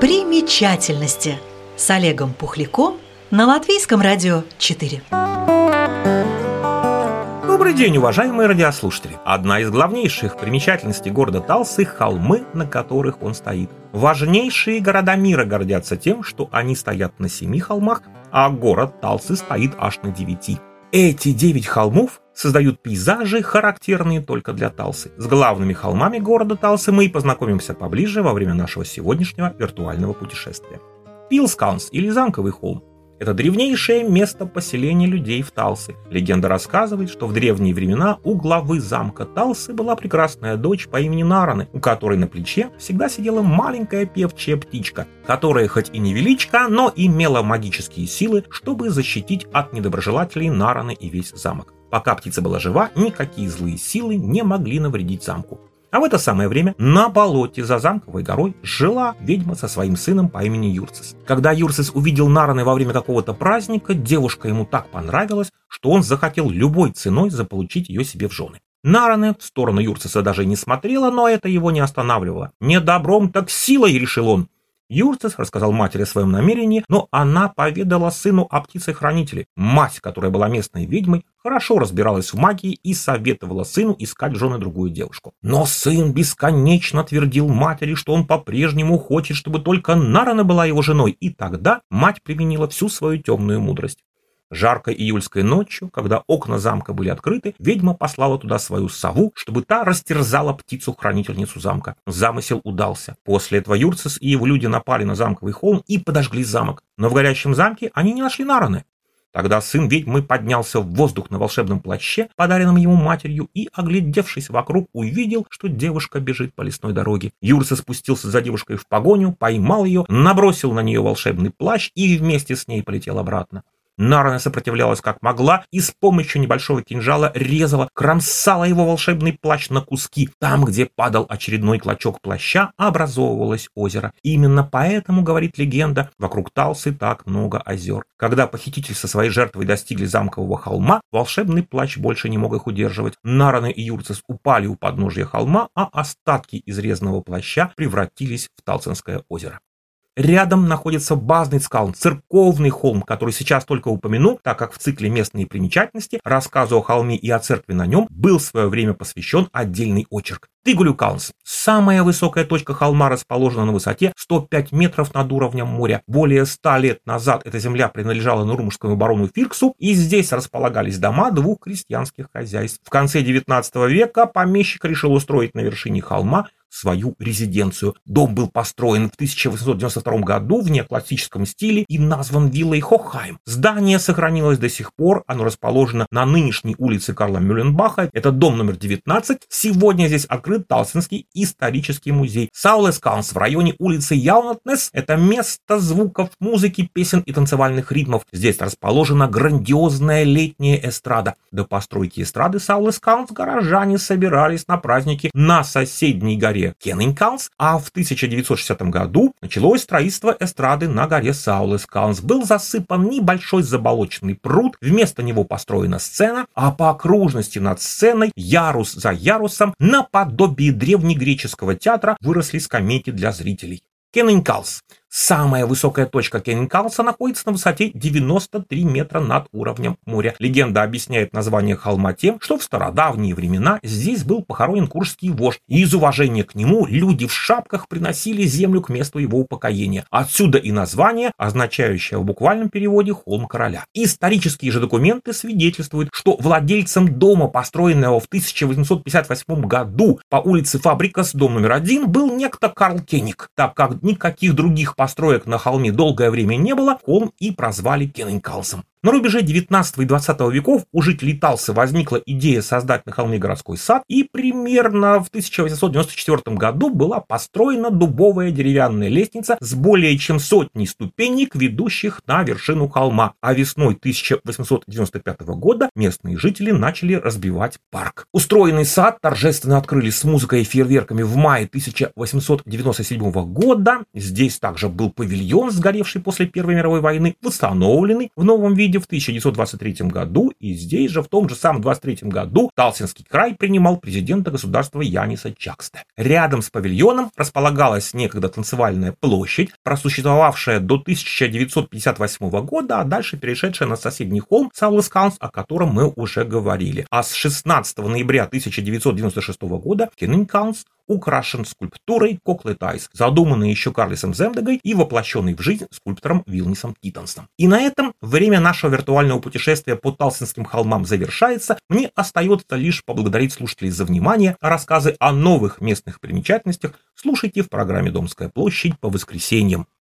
Примечательности с Олегом Пухляком на Латвийском радио 4. Добрый день, уважаемые радиослушатели! Одна из главнейших примечательностей города Талсы – холмы, на которых он стоит. Важнейшие города мира гордятся тем, что они стоят на семи холмах, а город Талсы стоит аж на девяти. Эти девять холмов создают пейзажи, характерные только для Талсы. С главными холмами города Талсы мы и познакомимся поближе во время нашего сегодняшнего виртуального путешествия. Пилскаунс или Замковый холм это древнейшее место поселения людей в Талсе. Легенда рассказывает, что в древние времена у главы замка Талсы была прекрасная дочь по имени Нараны, у которой на плече всегда сидела маленькая певчая птичка, которая хоть и не величка, но имела магические силы, чтобы защитить от недоброжелателей Нараны и весь замок. Пока птица была жива, никакие злые силы не могли навредить замку. А в это самое время на болоте за замковой горой жила ведьма со своим сыном по имени Юрцис. Когда Юрцис увидел Нараны во время какого-то праздника, девушка ему так понравилась, что он захотел любой ценой заполучить ее себе в жены. Нараны в сторону Юрциса даже не смотрела, но это его не останавливало. «Не добром, так силой», — решил он. Юрцис рассказал матери о своем намерении, но она поведала сыну о птице-хранителе. Мать, которая была местной ведьмой, хорошо разбиралась в магии и советовала сыну искать жены другую девушку. Но сын бесконечно твердил матери, что он по-прежнему хочет, чтобы только Нарана была его женой, и тогда мать применила всю свою темную мудрость. Жаркой июльской ночью, когда окна замка были открыты, ведьма послала туда свою сову, чтобы та растерзала птицу-хранительницу замка. Замысел удался. После этого Юрцис и его люди напали на замковый холм и подожгли замок. Но в горящем замке они не нашли Нараны. Тогда сын ведьмы поднялся в воздух на волшебном плаще, подаренном ему матерью, и, оглядевшись вокруг, увидел, что девушка бежит по лесной дороге. Юрса спустился за девушкой в погоню, поймал ее, набросил на нее волшебный плащ и вместе с ней полетел обратно. Нарана сопротивлялась как могла и с помощью небольшого кинжала резала, кромсала его волшебный плащ на куски. Там, где падал очередной клочок плаща, образовывалось озеро. Именно поэтому, говорит легенда, вокруг Талсы так много озер. Когда похититель со своей жертвой достигли замкового холма, волшебный плащ больше не мог их удерживать. Нараны и Юрцис упали у подножия холма, а остатки изрезанного плаща превратились в Талцинское озеро. Рядом находится базный скал, церковный холм, который сейчас только упомяну, так как в цикле «Местные примечательности» рассказу о холме и о церкви на нем был в свое время посвящен отдельный очерк. Тыгулюкаунс – самая высокая точка холма расположена на высоте 105 метров над уровнем моря. Более 100 лет назад эта земля принадлежала Нурмужскому барону Фирксу, и здесь располагались дома двух крестьянских хозяйств. В конце 19 века помещик решил устроить на вершине холма свою резиденцию. Дом был построен в 1892 году в неоклассическом стиле и назван виллой Хохайм. Здание сохранилось до сих пор, оно расположено на нынешней улице Карла Мюлленбаха, это дом номер 19. Сегодня здесь открыт Талсинский исторический музей. Саулесканс в районе улицы Яунатнес – это место звуков, музыки, песен и танцевальных ритмов. Здесь расположена грандиозная летняя эстрада. До постройки эстрады Саулесканс горожане собирались на праздники на соседней горе горе Кеннинкалс, а в 1960 году началось строительство эстрады на горе Саулескалс. Был засыпан небольшой заболоченный пруд, вместо него построена сцена, а по окружности над сценой, ярус за ярусом, наподобие древнегреческого театра выросли скамейки для зрителей. Кеннинкалс Самая высокая точка Кеннинкалса находится на высоте 93 метра над уровнем моря. Легенда объясняет название холма тем, что в стародавние времена здесь был похоронен куршский вождь, и из уважения к нему люди в шапках приносили землю к месту его упокоения. Отсюда и название, означающее в буквальном переводе «холм короля». Исторические же документы свидетельствуют, что владельцем дома, построенного в 1858 году по улице Фабрикас, дом номер один, был некто Карл Кеник, так как никаких других построек на холме долгое время не было, холм и прозвали Кеннинкалсом. На рубеже 19 и 20 веков у жителей Талсы возникла идея создать на холме городской сад, и примерно в 1894 году была построена дубовая деревянная лестница с более чем сотней ступенек, ведущих на вершину холма. А весной 1895 года местные жители начали разбивать парк. Устроенный сад торжественно открыли с музыкой и фейерверками в мае 1897 года. Здесь также был павильон, сгоревший после Первой мировой войны, восстановленный в новом виде Медведев в 1923 году, и здесь же, в том же самом 23 году, Талсинский край принимал президента государства Яниса Чаксте. Рядом с павильоном располагалась некогда танцевальная площадь, просуществовавшая до 1958 года, а дальше перешедшая на соседний холм Саулескаунс, о котором мы уже говорили. А с 16 ноября 1996 года Кеннинкаунс украшен скульптурой Коклы Тайс, задуманной еще Карлисом Земдегой и воплощенной в жизнь скульптором Вилнисом Титонсом. И на этом время нашего виртуального путешествия по Талсинским холмам завершается. Мне остается лишь поблагодарить слушателей за внимание. Рассказы о новых местных примечательностях слушайте в программе «Домская площадь» по воскресеньям.